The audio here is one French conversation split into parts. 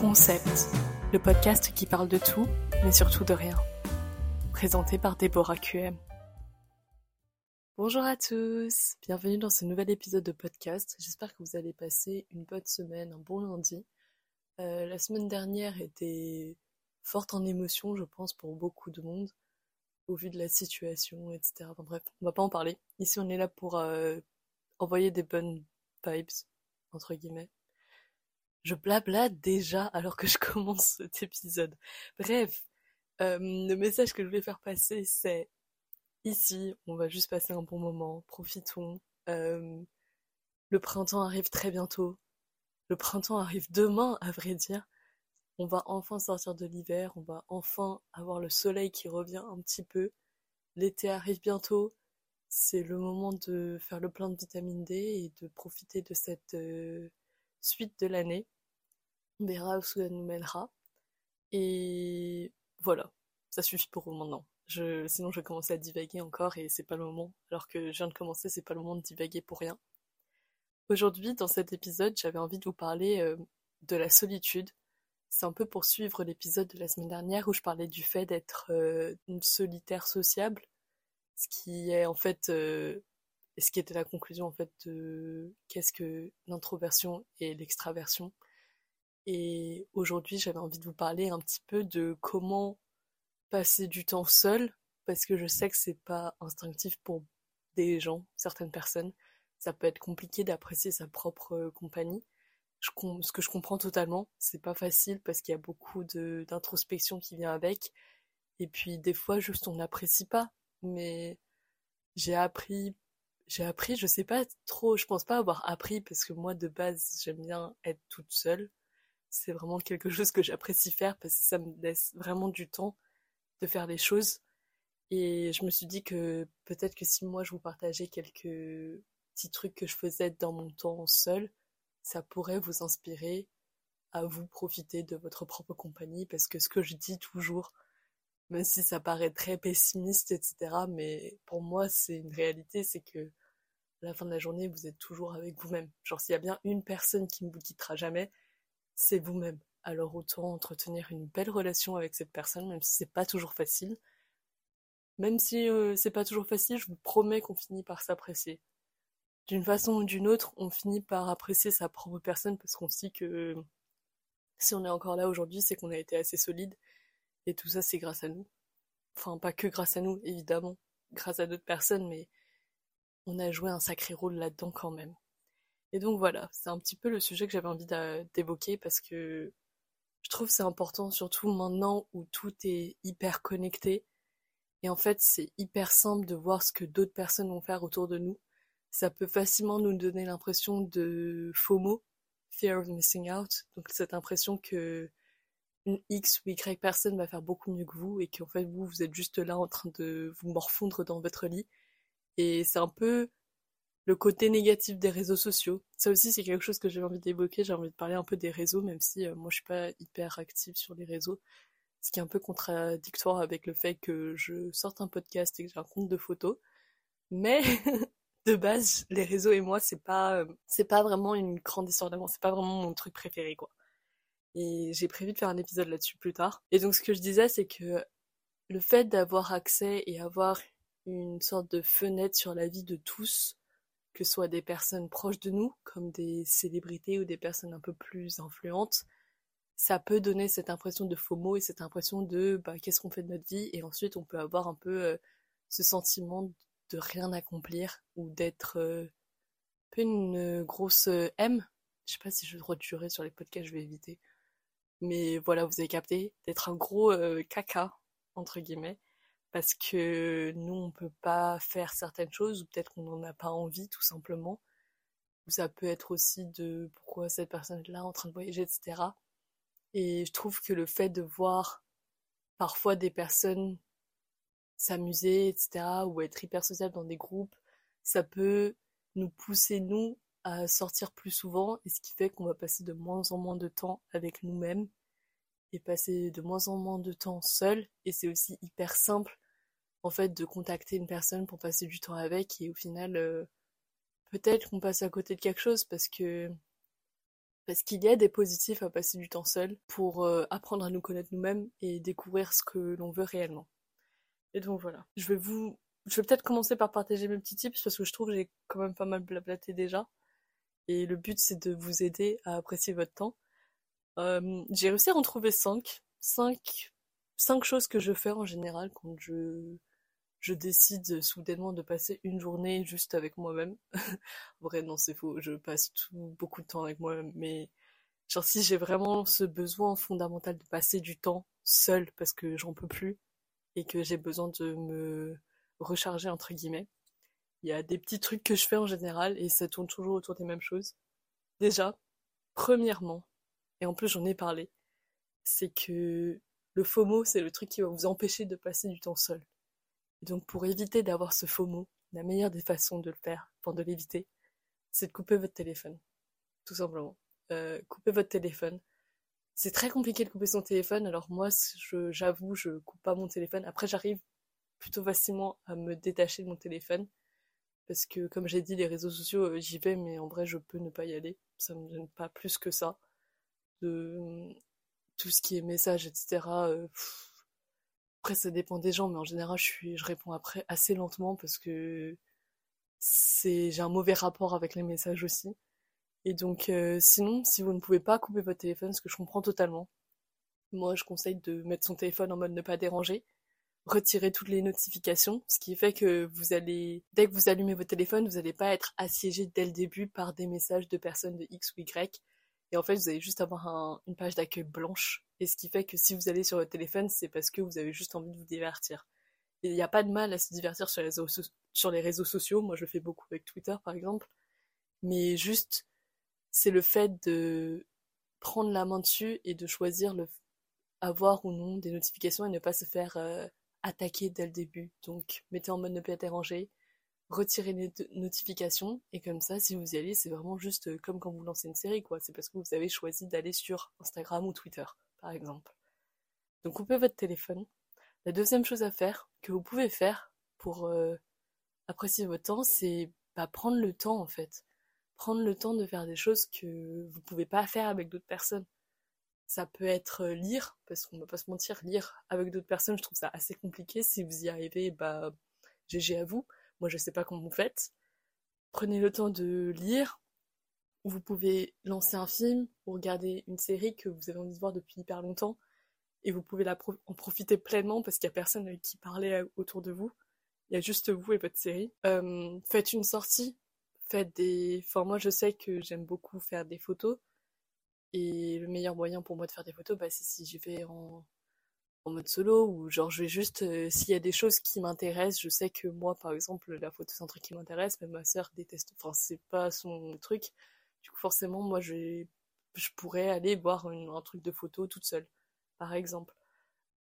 Concept, le podcast qui parle de tout, mais surtout de rien. Présenté par Déborah QM. Bonjour à tous, bienvenue dans ce nouvel épisode de podcast. J'espère que vous allez passer une bonne semaine, un bon lundi. Euh, la semaine dernière était forte en émotions, je pense, pour beaucoup de monde, au vu de la situation, etc. Enfin bref, on va pas en parler. Ici, on est là pour euh, envoyer des bonnes vibes, entre guillemets. Je blabla déjà alors que je commence cet épisode. Bref, euh, le message que je voulais faire passer, c'est ici, on va juste passer un bon moment, profitons. Euh, le printemps arrive très bientôt. Le printemps arrive demain, à vrai dire. On va enfin sortir de l'hiver, on va enfin avoir le soleil qui revient un petit peu. L'été arrive bientôt. C'est le moment de faire le plein de vitamine D et de profiter de cette euh, suite de l'année. On verra où ça nous mènera. Et voilà, ça suffit pour maintenant. Je, sinon, je vais commencer à divaguer encore et c'est pas le moment. Alors que je viens de commencer, c'est pas le moment de divaguer pour rien. Aujourd'hui, dans cet épisode, j'avais envie de vous parler euh, de la solitude. C'est un peu pour suivre l'épisode de la semaine dernière où je parlais du fait d'être euh, solitaire sociable, ce qui est en fait, euh, ce qui était la conclusion en fait de qu'est-ce que l'introversion et l'extraversion. Et aujourd'hui, j'avais envie de vous parler un petit peu de comment passer du temps seul, parce que je sais que c'est pas instinctif pour des gens, certaines personnes. Ça peut être compliqué d'apprécier sa propre euh, compagnie. Je, ce que je comprends totalement, c'est pas facile parce qu'il y a beaucoup d'introspection qui vient avec. Et puis des fois, juste on n'apprécie pas. Mais j'ai appris, j'ai appris, je sais pas trop, je pense pas avoir appris parce que moi de base j'aime bien être toute seule c'est vraiment quelque chose que j'apprécie faire parce que ça me laisse vraiment du temps de faire les choses. Et je me suis dit que peut-être que si moi je vous partageais quelques petits trucs que je faisais dans mon temps seul, ça pourrait vous inspirer à vous profiter de votre propre compagnie parce que ce que je dis toujours, même si ça paraît très pessimiste, etc., mais pour moi c'est une réalité, c'est que à la fin de la journée vous êtes toujours avec vous-même. Genre s'il y a bien une personne qui ne vous quittera jamais, c'est vous-même. Alors autant entretenir une belle relation avec cette personne, même si c'est pas toujours facile. Même si euh, c'est pas toujours facile, je vous promets qu'on finit par s'apprécier. D'une façon ou d'une autre, on finit par apprécier sa propre personne parce qu'on sait que si on est encore là aujourd'hui, c'est qu'on a été assez solide. Et tout ça, c'est grâce à nous. Enfin, pas que grâce à nous, évidemment, grâce à d'autres personnes, mais on a joué un sacré rôle là-dedans quand même. Et donc voilà, c'est un petit peu le sujet que j'avais envie d'évoquer parce que je trouve c'est important, surtout maintenant où tout est hyper connecté. Et en fait, c'est hyper simple de voir ce que d'autres personnes vont faire autour de nous. Ça peut facilement nous donner l'impression de FOMO, Fear of Missing Out. Donc cette impression que une X ou Y personne va faire beaucoup mieux que vous et qu'en fait vous, vous êtes juste là en train de vous morfondre dans votre lit. Et c'est un peu le côté négatif des réseaux sociaux. Ça aussi, c'est quelque chose que j'ai envie d'évoquer. J'ai envie de parler un peu des réseaux, même si euh, moi, je suis pas hyper active sur les réseaux. Ce qui est un peu contradictoire avec le fait que je sorte un podcast et que j'ai un compte de photos. Mais de base, les réseaux et moi, c'est pas, euh, pas vraiment une grande histoire d'amour. C'est pas vraiment mon truc préféré, quoi. Et j'ai prévu de faire un épisode là-dessus plus tard. Et donc, ce que je disais, c'est que le fait d'avoir accès et avoir une sorte de fenêtre sur la vie de tous, que ce soit des personnes proches de nous, comme des célébrités ou des personnes un peu plus influentes, ça peut donner cette impression de FOMO et cette impression de bah, qu'est-ce qu'on fait de notre vie? Et ensuite on peut avoir un peu euh, ce sentiment de rien accomplir ou d'être euh, un peu une grosse euh, M. Je sais pas si je vais durer sur les podcasts, je vais éviter. Mais voilà, vous avez capté, d'être un gros caca, entre guillemets parce que nous on peut pas faire certaines choses ou peut-être qu'on n'en a pas envie tout simplement. Ou ça peut être aussi de pourquoi cette personne est là en train de voyager etc et je trouve que le fait de voir parfois des personnes s'amuser etc ou être hyper sociable dans des groupes ça peut nous pousser nous à sortir plus souvent et ce qui fait qu'on va passer de moins en moins de temps avec nous-mêmes et passer de moins en moins de temps seul et c'est aussi hyper simple en fait de contacter une personne pour passer du temps avec et au final euh, peut-être qu'on passe à côté de quelque chose parce que Parce qu'il y a des positifs à passer du temps seul pour euh, apprendre à nous connaître nous-mêmes et découvrir ce que l'on veut réellement. Et donc voilà. Je vais vous, je vais peut-être commencer par partager mes petits tips parce que je trouve que j'ai quand même pas mal blablaté déjà. Et le but c'est de vous aider à apprécier votre temps. Euh, j'ai réussi à en trouver 5. 5 cinq choses que je fais en général quand je je décide soudainement de passer une journée juste avec moi-même. Vrai, non, c'est faux. Je passe beaucoup de temps avec moi-même. Mais, genre, si j'ai vraiment ce besoin fondamental de passer du temps seul parce que j'en peux plus et que j'ai besoin de me recharger, entre guillemets, il y a des petits trucs que je fais en général et ça tourne toujours autour des mêmes choses. Déjà, premièrement, et en plus j'en ai parlé, c'est que le FOMO, c'est le truc qui va vous empêcher de passer du temps seul. Et donc pour éviter d'avoir ce FOMO, la meilleure des façons de le faire, pour de l'éviter, c'est de couper votre téléphone. Tout simplement. Euh, couper votre téléphone. C'est très compliqué de couper son téléphone, alors moi, j'avoue, je, coupe pas mon téléphone. Après, j'arrive plutôt facilement à me détacher de mon téléphone. Parce que, comme j'ai dit, les réseaux sociaux, euh, j'y vais, mais en vrai, je peux ne pas y aller. Ça me gêne pas plus que ça. De tout ce qui est message, etc. Après, ça dépend des gens, mais en général, je, suis, je réponds après assez lentement parce que c'est, j'ai un mauvais rapport avec les messages aussi. Et donc, euh, sinon, si vous ne pouvez pas couper votre téléphone, ce que je comprends totalement, moi, je conseille de mettre son téléphone en mode ne pas déranger, retirer toutes les notifications, ce qui fait que vous allez, dès que vous allumez votre téléphone, vous n'allez pas être assiégé dès le début par des messages de personnes de X ou Y. Et en fait, vous allez juste avoir une page d'accueil blanche et ce qui fait que si vous allez sur votre téléphone, c'est parce que vous avez juste envie de vous divertir. Il n'y a pas de mal à se divertir sur les, réseaux sociaux. Moi, je le fais beaucoup avec Twitter, par exemple. Mais juste, c'est le fait de prendre la main dessus et de choisir le avoir ou non des notifications et ne pas se faire euh, attaquer dès le début. Donc, mettez en mode ne pas déranger, retirez les notifications et comme ça, si vous y allez, c'est vraiment juste euh, comme quand vous lancez une série, quoi. C'est parce que vous avez choisi d'aller sur Instagram ou Twitter par exemple. Donc coupez votre téléphone. La deuxième chose à faire, que vous pouvez faire pour euh, apprécier votre temps, c'est bah, prendre le temps en fait. Prendre le temps de faire des choses que vous pouvez pas faire avec d'autres personnes. Ça peut être euh, lire, parce qu'on va pas se mentir, lire avec d'autres personnes, je trouve ça assez compliqué. Si vous y arrivez, bah GG à vous. Moi je sais pas comment vous faites. Prenez le temps de lire, vous pouvez lancer un film ou regarder une série que vous avez envie de voir depuis hyper longtemps et vous pouvez en profiter pleinement parce qu'il n'y a personne avec qui parler autour de vous. Il y a juste vous et votre série. Euh, faites une sortie, faites des... Enfin moi je sais que j'aime beaucoup faire des photos et le meilleur moyen pour moi de faire des photos, bah, c'est si j'y vais en... en mode solo ou genre je vais juste... Euh, s'il y a des choses qui m'intéressent, je sais que moi par exemple la photo c'est un truc qui m'intéresse, mais ma sœur déteste... Enfin c'est pas son truc du coup, forcément, moi, je, pourrais aller voir un truc de photo toute seule, par exemple.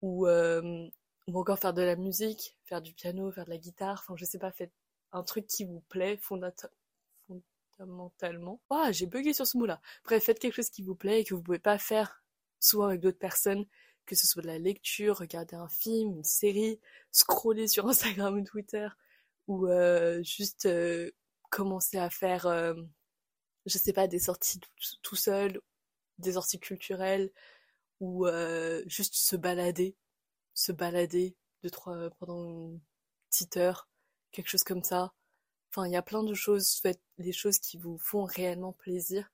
Ou, euh, ou encore faire de la musique, faire du piano, faire de la guitare. Enfin, je sais pas, faites un truc qui vous plaît fondamentalement. Ah, j'ai bugué sur ce mot-là. Bref, faites quelque chose qui vous plaît et que vous pouvez pas faire souvent avec d'autres personnes, que ce soit de la lecture, regarder un film, une série, scroller sur Instagram ou Twitter, ou euh, juste euh, commencer à faire je sais pas, des sorties tout, seul, des sorties culturelles, ou euh, juste se balader, se balader deux, trois, pendant une petite heure, quelque chose comme ça. Enfin, il y a plein de choses, faites les choses qui vous font réellement plaisir.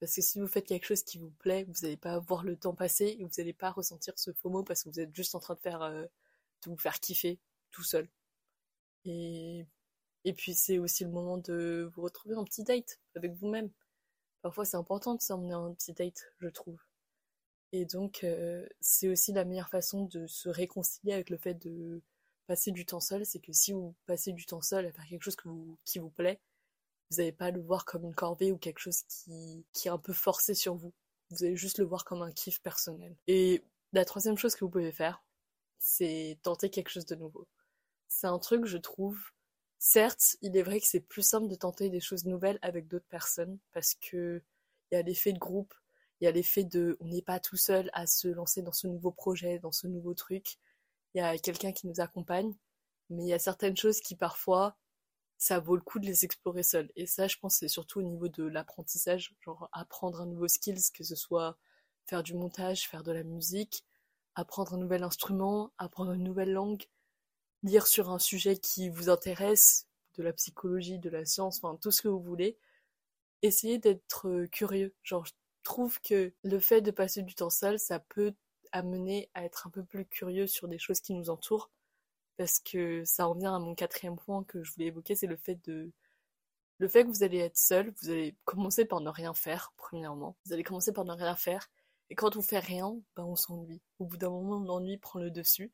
Parce que si vous faites quelque chose qui vous plaît, vous n'allez pas voir le temps passer et vous n'allez pas ressentir ce mot parce que vous êtes juste en train de faire, euh, de vous faire kiffer tout seul. Et et puis c'est aussi le moment de vous retrouver en petit date avec vous-même. Parfois c'est important de s'emmener en petit date, je trouve. Et donc euh, c'est aussi la meilleure façon de se réconcilier avec le fait de passer du temps seul, c'est que si vous passez du temps seul à faire quelque chose qui vous plaît, vous n'allez pas le voir comme une corvée ou quelque chose qui, qui est un peu forcé sur vous. Vous allez juste le voir comme un kiff personnel. Et la troisième chose que vous pouvez faire, c'est tenter quelque chose de nouveau. C'est un truc, je trouve, Certes, il est vrai que c'est plus simple de tenter des choses nouvelles avec d'autres personnes parce que il y a l'effet de groupe, il y a l'effet de on n'est pas tout seul à se lancer dans ce nouveau projet, dans ce nouveau truc. Il y a quelqu'un qui nous accompagne, mais il y a certaines choses qui parfois ça vaut le coup de les explorer seul. Et ça, je pense, c'est surtout au niveau de l'apprentissage, genre apprendre un nouveau skills, que ce soit faire du montage, faire de la musique, apprendre un nouvel instrument, apprendre une nouvelle langue, lire sur un sujet qui vous intéresse, de la psychologie, de la science, enfin tout ce que vous voulez. Essayez d'être curieux. Genre, je trouve que le fait de passer du temps seul, ça peut amener à être un peu plus curieux sur des choses qui nous entourent parce que ça revient à mon quatrième point que je voulais évoquer, c'est le fait de le fait que vous allez être seul, vous allez commencer par ne rien faire, premièrement. Vous allez commencer par ne rien faire, et quand on fait rien, ben on s'ennuie. Au bout d'un moment, l'ennui prend le dessus,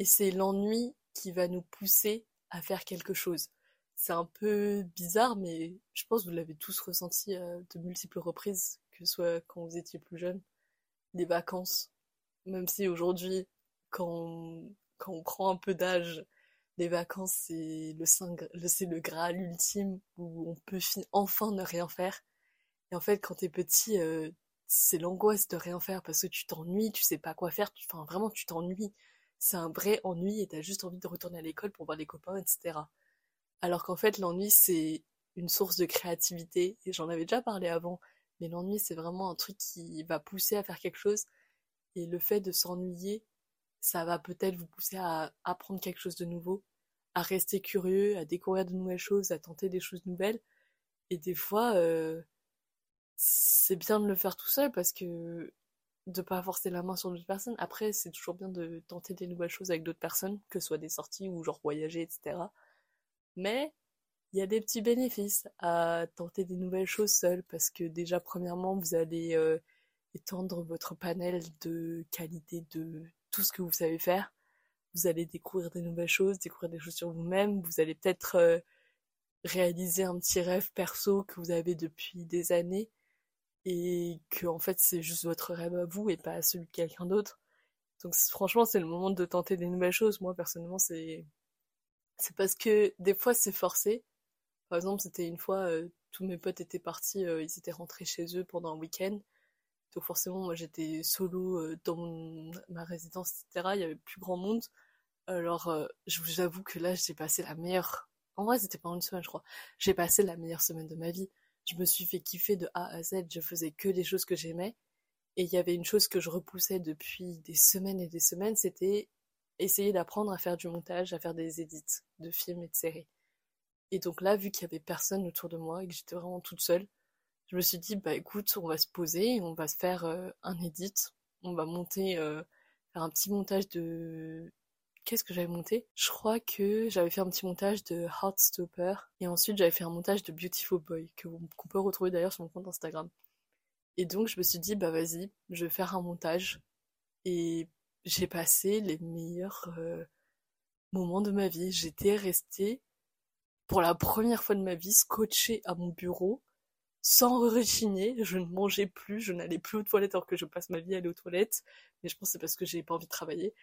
et c'est l'ennui qui va nous pousser à faire quelque chose. C'est un peu bizarre, mais je pense que vous l'avez tous ressenti à de multiples reprises, que ce soit quand vous étiez plus jeune, les vacances. Même si aujourd'hui, quand quand on prend un peu d'âge, les vacances, c'est le, c'est le graal ultime où on peut enfin ne rien faire. Et en fait, quand t'es petit, euh, c'est l'angoisse de rien faire parce que tu t'ennuies, tu sais pas quoi faire, tu, vraiment tu t'ennuies. C'est un vrai ennui et t'as juste envie de retourner à l'école pour voir les copains, etc. Alors qu'en fait, l'ennui, c'est une source de créativité. Et j'en avais déjà parlé avant. Mais l'ennui, c'est vraiment un truc qui va pousser à faire quelque chose. Et le fait de s'ennuyer, ça va peut-être vous pousser à apprendre quelque chose de nouveau, à rester curieux, à découvrir de nouvelles choses, à tenter des choses nouvelles. Et des fois, euh, c'est bien de le faire tout seul parce que de pas forcer la main sur d'autres personnes. Après, c'est toujours bien de tenter des nouvelles choses avec d'autres personnes, que ce soit des sorties ou genre voyager, etc. Mais il y a des petits bénéfices à tenter des nouvelles choses seul parce que déjà, premièrement, vous allez euh, étendre votre panel de qualité de tout ce que vous savez faire. Vous allez découvrir des nouvelles choses, découvrir des choses sur vous-même. Vous allez peut-être euh, réaliser un petit rêve perso que vous avez depuis des années et que en fait c'est juste votre rêve à vous et pas celui de quelqu'un d'autre. Donc franchement c'est le moment de tenter des nouvelles choses. Moi personnellement c'est c'est parce que des fois c'est forcé. Par exemple c'était une fois euh, tous mes potes étaient partis, euh, ils étaient rentrés chez eux pendant un week-end donc forcément, moi j'étais solo euh, dans ma résidence, etc. Il y avait plus grand monde. Alors je vous avoue que là j'ai passé la meilleure. En vrai, c'était pas une semaine, je crois. J'ai passé la meilleure semaine de ma vie. Je me suis fait kiffer de A à Z. Je faisais que des choses que j'aimais. Et il y avait une chose que je repoussais depuis des semaines et des semaines, c'était essayer d'apprendre à faire du montage, à faire des edits de films et de séries. Et donc là, vu qu'il y avait personne autour de moi et que j'étais vraiment toute seule, je me suis dit, bah écoute, on va se poser, on va se faire euh, un edit, on va monter, euh, faire un petit montage de... Qu'est-ce que j'avais monté? Je crois que j'avais fait un petit montage de Heartstopper, et ensuite j'avais fait un montage de Beautiful Boy, qu'on peut retrouver d'ailleurs sur mon compte Instagram. Et donc je me suis dit, bah vas-y, je vais faire un montage, et j'ai passé les meilleurs euh, moments de ma vie. J'étais restée, pour la première fois de ma vie, scotchée à mon bureau, sans rechigner, je ne mangeais plus, je n'allais plus aux toilettes alors que je passe ma vie à aller aux toilettes, mais je pense que c'est parce que j'ai pas envie de travailler.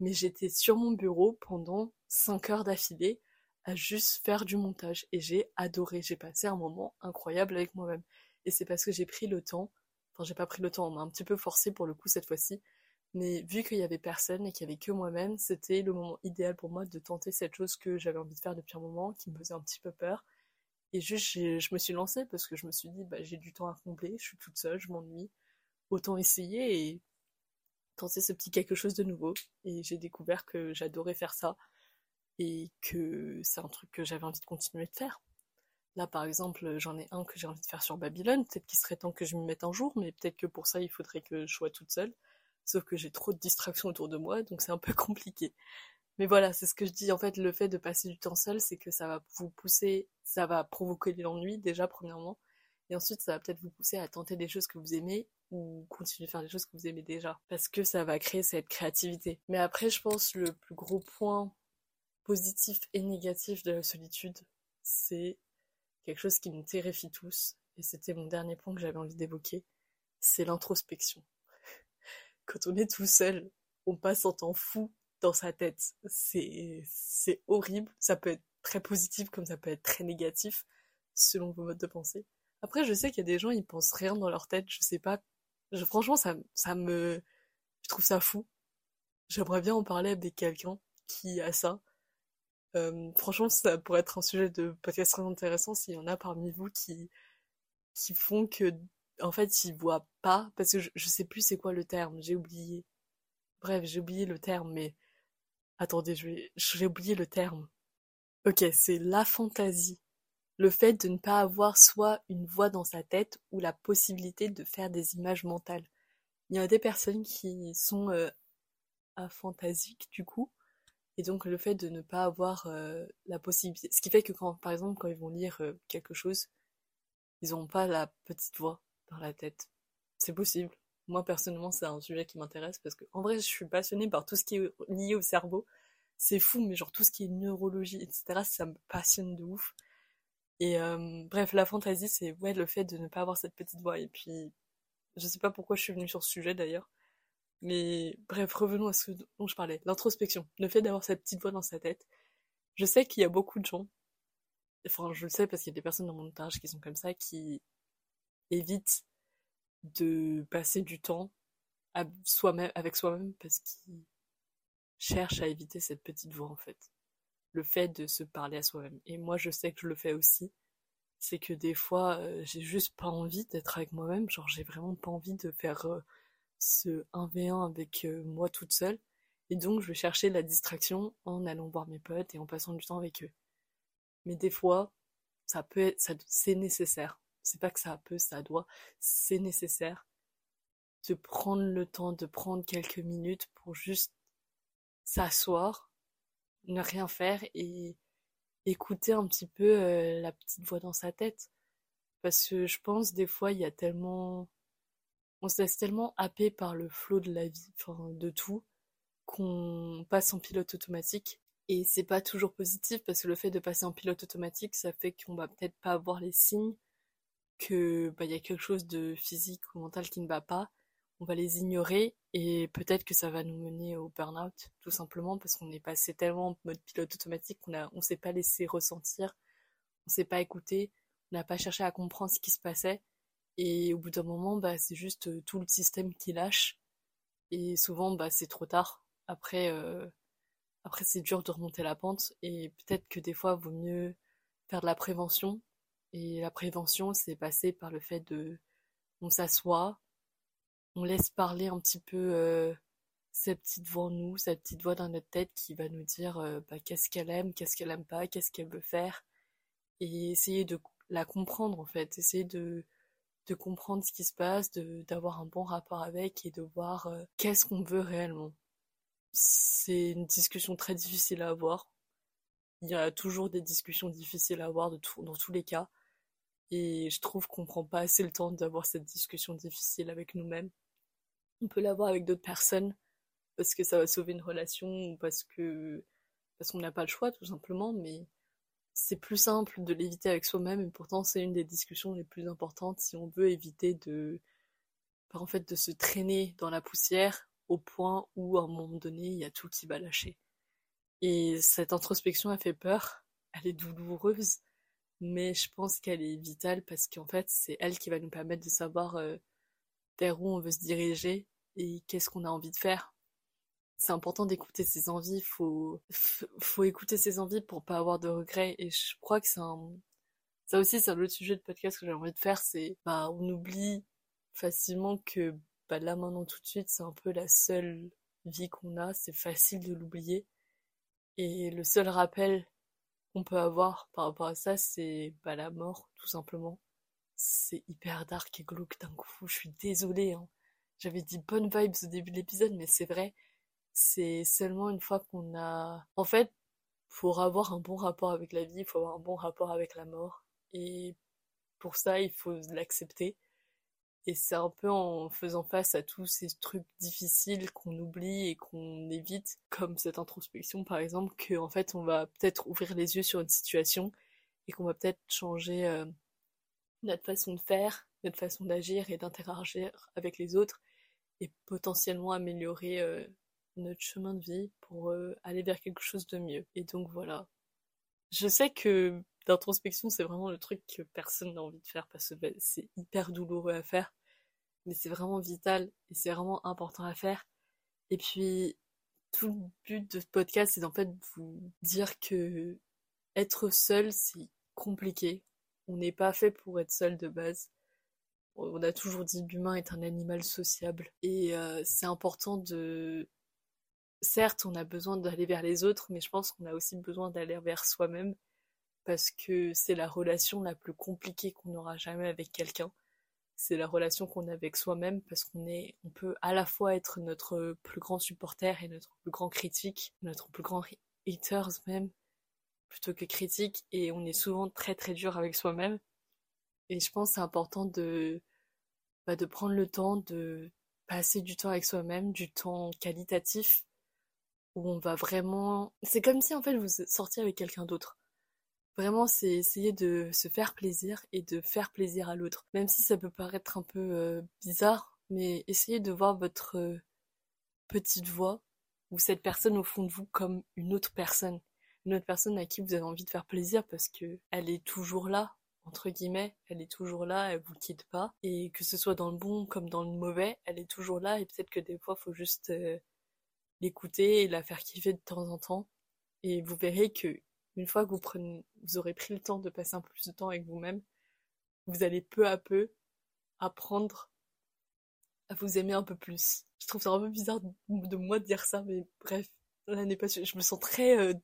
Mais j'étais sur mon bureau pendant 5 heures d'affilée à juste faire du montage et j'ai adoré, j'ai passé un moment incroyable avec moi-même. Et c'est parce que j'ai pris le temps, enfin j'ai pas pris le temps, on m'a un petit peu forcé pour le coup cette fois-ci, mais vu qu'il y avait personne et qu'il y avait que moi-même, c'était le moment idéal pour moi de tenter cette chose que j'avais envie de faire depuis un moment, qui me faisait un petit peu peur et juste, je me suis lancée parce que je me suis dit, bah, j'ai du temps à combler, je suis toute seule, je m'ennuie. Autant essayer et tenter ce petit quelque chose de nouveau. Et j'ai découvert que j'adorais faire ça et que c'est un truc que j'avais envie de continuer de faire. Là, par exemple, j'en ai un que j'ai envie de faire sur Babylone. Peut-être qu'il serait temps que je m'y mette un jour, mais peut-être que pour ça, il faudrait que je sois toute seule. Sauf que j'ai trop de distractions autour de moi, donc c'est un peu compliqué. Mais voilà, c'est ce que je dis. En fait, le fait de passer du temps seul, c'est que ça va vous pousser, ça va provoquer l'ennui, déjà, premièrement. Et ensuite, ça va peut-être vous pousser à tenter des choses que vous aimez ou continuer à faire des choses que vous aimez déjà. Parce que ça va créer cette créativité. Mais après, je pense le plus gros point positif et négatif de la solitude, c'est quelque chose qui nous terrifie tous. Et c'était mon dernier point que j'avais envie d'évoquer. C'est l'introspection. Quand on est tout seul, on passe un temps fou dans sa tête. C'est, c'est horrible. Ça peut être très positif comme ça peut être très négatif selon vos modes de pensée. Après, je sais qu'il y a des gens, ils pensent rien dans leur tête. Je sais pas. Franchement, ça, ça me, je trouve ça fou. J'aimerais bien en parler avec quelqu'un qui a ça. Euh, franchement, ça pourrait être un sujet de podcast très intéressant s'il y en a parmi vous qui, qui font que, en fait, ils voient pas, parce que je, je sais plus c'est quoi le terme, j'ai oublié. Bref, j'ai oublié le terme, mais attendez, j'ai oublié le terme. Ok, c'est la fantaisie. Le fait de ne pas avoir soit une voix dans sa tête ou la possibilité de faire des images mentales. Il y a des personnes qui sont euh, aphantasiques du coup, et donc le fait de ne pas avoir euh, la possibilité, ce qui fait que quand, par exemple, quand ils vont lire euh, quelque chose, ils n'ont pas la petite voix dans la tête. C'est possible. Moi personnellement, c'est un sujet qui m'intéresse parce que en vrai, je suis passionnée par tout ce qui est lié au cerveau. C'est fou, mais genre tout ce qui est neurologie, etc., ça me passionne de ouf. Et euh, bref, la fantaisie, c'est ouais le fait de ne pas avoir cette petite voix. Et puis, je sais pas pourquoi je suis venue sur ce sujet d'ailleurs. Mais bref, revenons à ce dont je parlais. L'introspection, le fait d'avoir cette petite voix dans sa tête. Je sais qu'il y a beaucoup de gens, enfin je le sais parce qu'il y a des personnes dans mon entourage qui sont comme ça, qui évitent de passer du temps avec soi-même parce qu'ils cherchent à éviter cette petite voix en fait. Le fait de se parler à soi-même. Et moi je sais que je le fais aussi. C'est que des fois euh, j'ai juste pas envie d'être avec moi-même. Genre j'ai vraiment pas envie de faire euh, ce 1v1 avec euh, moi toute seule. Et donc je vais chercher la distraction en allant voir mes potes et en passant du temps avec eux. Mais des fois, ça peut être, ça, c'est nécessaire. C'est pas que ça peut, ça doit. C'est nécessaire de prendre le temps, de prendre quelques minutes pour juste s'asseoir, ne rien faire et écouter un petit peu euh, la petite voix dans sa tête. Parce que je pense des fois il y a tellement on se laisse tellement happer par le flot de la vie, enfin de tout, qu'on passe en pilote automatique. Et c'est pas toujours positif parce que le fait de passer en pilote automatique, ça fait qu'on va peut-être pas avoir les signes que bah, y a quelque chose de physique ou mental qui ne va pas. On va les ignorer et peut-être que ça va nous mener au burn-out, tout simplement parce qu'on est passé tellement en mode pilote automatique qu'on a, on s'est pas laissé ressentir, on s'est pas écouté, on n'a pas cherché à comprendre ce qui se passait et au bout d'un moment, bah, c'est juste euh, tout le système qui lâche. Et souvent, bah, c'est trop tard. Après, euh, après c'est dur de remonter la pente. Et peut-être que des fois, il vaut mieux faire de la prévention. Et la prévention, c'est passer par le fait de... On s'assoit, on laisse parler un petit peu euh, cette petite voix en nous, cette petite voix dans notre tête qui va nous dire euh, bah, qu'est-ce qu'elle aime, qu'est-ce qu'elle aime pas, qu'est-ce qu'elle veut faire. Et essayer de la comprendre, en fait. Essayer de comprendre ce qui se passe, d'avoir un bon rapport avec et de voir euh, qu'est-ce qu'on veut réellement. C'est une discussion très difficile à avoir. Il y a toujours des discussions difficiles à avoir dans tous les cas. Et je trouve qu'on prend pas assez le temps d'avoir cette discussion difficile avec nous-mêmes. On peut l'avoir avec d'autres personnes parce que ça va sauver une relation ou parce que parce qu'on n'a pas le choix tout simplement, mais c'est plus simple de l'éviter avec soi-même et pourtant c'est une des discussions les plus importantes si on veut éviter de bah, en fait de se traîner dans la poussière au point où à un moment donné il y a tout qui va lâcher. Et cette introspection a fait peur, elle est douloureuse, mais je pense qu'elle est vitale parce qu'en fait c'est elle qui va nous permettre de savoir euh, vers où on veut se diriger et qu'est-ce qu'on a envie de faire. C'est important d'écouter ses envies, faut faut écouter ses envies pour pas avoir de regrets. Et je crois que c'est un ça aussi c'est un autre sujet de podcast que j'ai envie de faire, c'est bah on oublie facilement que bah là maintenant tout de suite c'est un peu la seule vie qu'on a, c'est facile de l'oublier. Et le seul rappel qu'on peut avoir par rapport à ça c'est bah la mort tout simplement. C'est hyper dark et glauque d'un coup, je suis désolée hein. J'avais dit bonnes vibes au début de l'épisode mais c'est vrai c'est seulement une fois qu'on a... En fait, pour avoir un bon rapport avec la vie, il faut avoir un bon rapport avec la mort. Et pour ça, il faut l'accepter. Et c'est un peu en faisant face à tous ces trucs difficiles qu'on oublie et qu'on évite, comme cette introspection par exemple, qu'en fait on va peut-être ouvrir les yeux sur une situation et qu'on va peut-être changer euh, notre façon de faire, notre façon d'agir et d'interagir avec les autres et potentiellement améliorer euh, notre chemin de vie pour euh, aller vers quelque chose de mieux. Et donc voilà. Je sais que l'introspection, c'est vraiment le truc que personne n'a envie de faire parce que bah, c'est hyper douloureux à faire. Mais c'est vraiment vital et c'est vraiment important à faire. Et puis, tout le but de ce podcast, c'est en fait vous dire que être seul, c'est compliqué. On n'est pas fait pour être seul de base. On a toujours dit l'humain est un animal sociable. Et euh, c'est important de... Certes, on a besoin d'aller vers les autres, mais je pense qu'on a aussi besoin d'aller vers soi-même parce que c'est la relation la plus compliquée qu'on aura jamais avec quelqu'un. C'est la relation qu'on a avec soi-même parce qu'on est, on peut à la fois être notre plus grand supporter et notre plus grand critique, notre plus grand haters même, plutôt que critique, et on est souvent très très dur avec soi-même. Et je pense que c'est important de, bah, de prendre le temps de passer du temps avec soi-même, du temps qualitatif, où on va vraiment... C'est comme si en fait vous sortiez avec quelqu'un d'autre. Vraiment, c'est essayer de se faire plaisir et de faire plaisir à l'autre. Même si ça peut paraître un peu euh, bizarre, mais essayez de voir votre euh, petite voix ou cette personne au fond de vous comme une autre personne. Une autre personne à qui vous avez envie de faire plaisir parce que elle est toujours là, entre guillemets, elle est toujours là, elle vous quitte pas. Et que ce soit dans le bon comme dans le mauvais, elle est toujours là et peut-être que des fois, faut juste euh, l'écouter et la faire kiffer de temps en temps. Et vous verrez que une fois que vous, prenez, vous aurez pris le temps de passer un peu plus de temps avec vous-même, vous allez peu à peu apprendre à vous aimer un peu plus. Je trouve ça un peu bizarre de, moi de dire ça, mais bref, là n'est pas Je me sens très euh,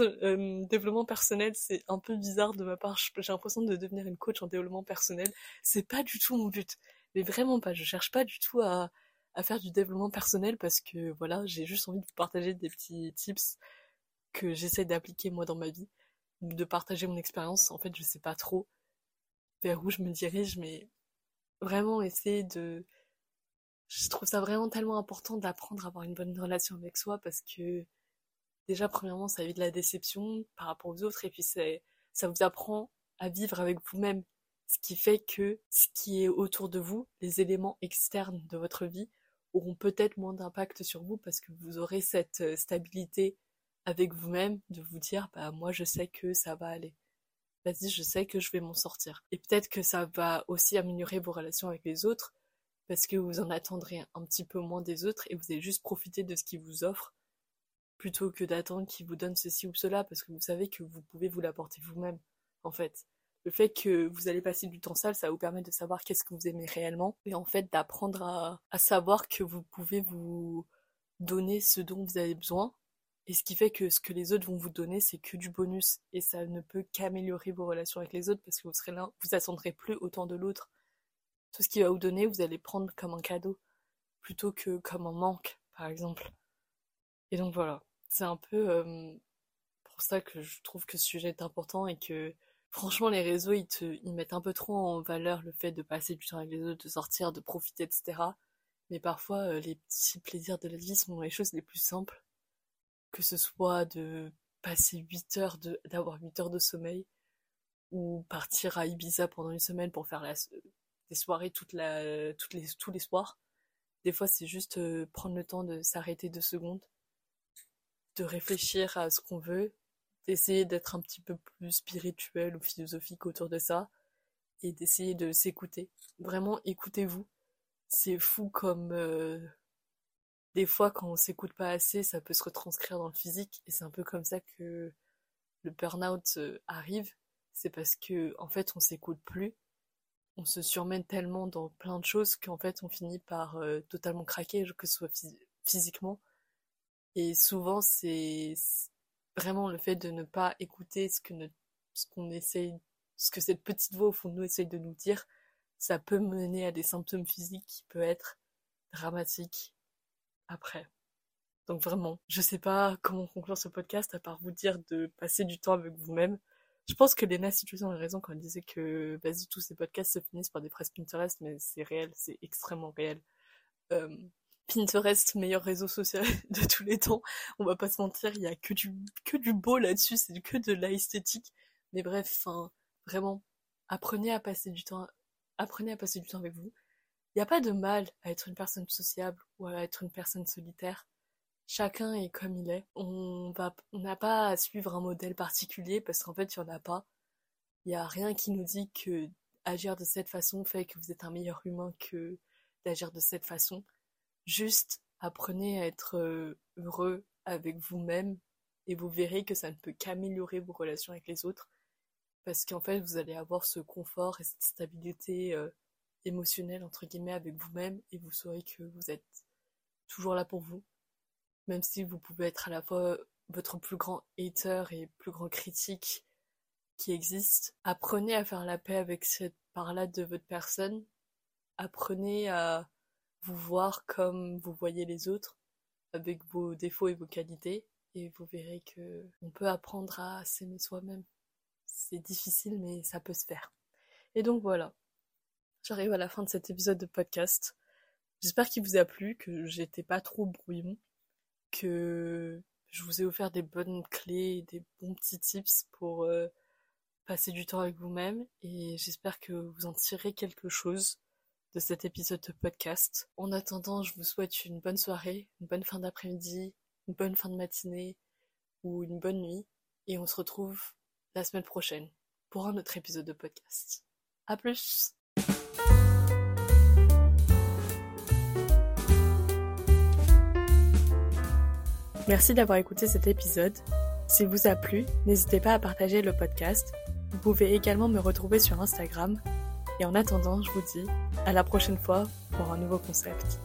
euh, développement personnel, c'est un peu bizarre de ma part. J'ai l'impression de devenir une coach en développement personnel. C'est pas du tout mon but, mais vraiment pas. Je cherche pas du tout à, faire du développement personnel parce que voilà, j'ai juste envie de partager des petits tips que j'essaie d'appliquer moi dans ma vie, de partager mon expérience. En fait, je sais pas trop vers où je me dirige, mais vraiment essayer de. Je trouve ça vraiment tellement important d'apprendre à avoir une bonne relation avec soi parce que déjà, premièrement, ça évite la déception par rapport aux autres et puis ça vous apprend à vivre avec vous-même. Ce qui fait que ce qui est autour de vous, les éléments externes de votre vie, auront peut-être moins d'impact sur vous parce que vous aurez cette euh, stabilité avec vous-même, de vous dire, bah, moi, je sais que ça va aller. Vas-y, je sais que je vais m'en sortir. Et peut-être que ça va aussi améliorer vos relations avec les autres, parce que vous en attendrez un petit peu moins des autres et vous allez juste profiter de ce qu'ils vous offrent, plutôt que d'attendre qu'ils vous donnent ceci ou cela, parce que vous savez que vous pouvez vous l'apporter vous-même, en fait. Le fait que vous allez passer du temps seul, ça vous permet de savoir qu'est-ce que vous aimez réellement, et en fait d'apprendre à, savoir que vous pouvez vous donner ce dont vous avez besoin, et ce qui fait que ce que les autres vont vous donner, c'est que du bonus. Et ça ne peut qu'améliorer vos relations avec les autres parce que vous serez là, vous attendrez plus autant de l'autre. Tout ce qu'il va vous donner, vous allez prendre comme un cadeau plutôt que comme un manque, par exemple. Et donc voilà, c'est un peu euh, pour ça que je trouve que ce sujet est important et que franchement les réseaux ils te ils mettent un peu trop en valeur le fait de passer du temps avec les autres, de sortir, de profiter, etc. Mais parfois euh, les petits plaisirs de la vie sont les choses les plus simples que ce soit de passer 8 heures de, d'avoir 8 heures de sommeil, ou partir à Ibiza pendant une semaine pour faire des soirées toutes les, tous les soirs. Des fois, c'est juste euh, prendre le temps de s'arrêter deux secondes, de réfléchir à ce qu'on veut, d'essayer d'être un petit peu plus spirituel ou philosophique autour de ça, et d'essayer de s'écouter. Vraiment, écoutez-vous. C'est fou comme euh, des fois, quand on s'écoute pas assez, ça peut se retranscrire dans le physique, et c'est un peu comme ça que le burn-out euh, arrive. C'est parce que, en fait, on s'écoute plus, on se surmène tellement dans plein de choses qu'en fait, on finit par euh, totalement craquer, que ce soit physiquement. Et souvent, c'est vraiment le fait de ne pas écouter ce que ce qu'on essaye, ce que cette petite voix au fond de nous essaye de nous dire, ça peut mener à des symptômes physiques qui peuvent être dramatiques après. Donc vraiment, je sais pas comment conclure ce podcast à part vous dire de passer du temps avec vous-même. Je pense que Lena Situation a raison quand elle disait que vas-y tous ces podcasts se finissent par des presses Pinterest, mais c'est réel, c'est extrêmement réel. Euh, Pinterest, meilleur réseau social de tous les temps. On va pas se mentir, il y a que du, que du beau là-dessus, c'est que de l'esthétique. Mais bref, vraiment, apprenez à passer du temps, apprenez à passer du temps avec vous. Il n'y a pas de mal à être une personne sociable ou à être une personne solitaire. Chacun est comme il est. On va, on n'a pas à suivre un modèle particulier parce qu'en fait, il n'y en a pas. Il n'y a rien qui nous dit que agir de cette façon fait que vous êtes un meilleur humain que d'agir de cette façon. Juste, Apprenez à être euh, heureux avec vous-même et vous verrez que ça ne peut qu'améliorer vos relations avec les autres parce qu'en fait vous allez avoir ce confort et cette stabilité euh, émotionnelle entre guillemets avec vous-même et vous saurez que vous êtes toujours là pour vous même si vous pouvez être à la fois votre plus grand hater et plus grand critique qui existe. Apprenez à faire la paix avec cette part-là de votre personne. Apprenez à voir comme vous voyez les autres, avec vos défauts et vos qualités, et vous verrez que on peut apprendre à s'aimer soi-même. C'est difficile, mais ça peut se faire. Et donc voilà. J'arrive à la fin de cet épisode de podcast. J'espère qu'il vous a plu, que j'étais pas trop brouillon, que je vous ai offert des bonnes clés, des bons petits tips pour euh, passer du temps avec vous-même et j'espère que vous en tirez quelque chose de cet épisode de podcast. En attendant, je vous souhaite une bonne soirée, une bonne fin d'après-midi, une bonne fin de matinée ou une bonne nuit et on se retrouve la semaine prochaine pour un autre épisode de podcast. À plus! Merci d'avoir écouté cet épisode. S'il vous a plu, n'hésitez pas à partager le podcast vous pouvez également me retrouver sur Instagram. Et en attendant, je vous dis à la prochaine fois pour un nouveau concept.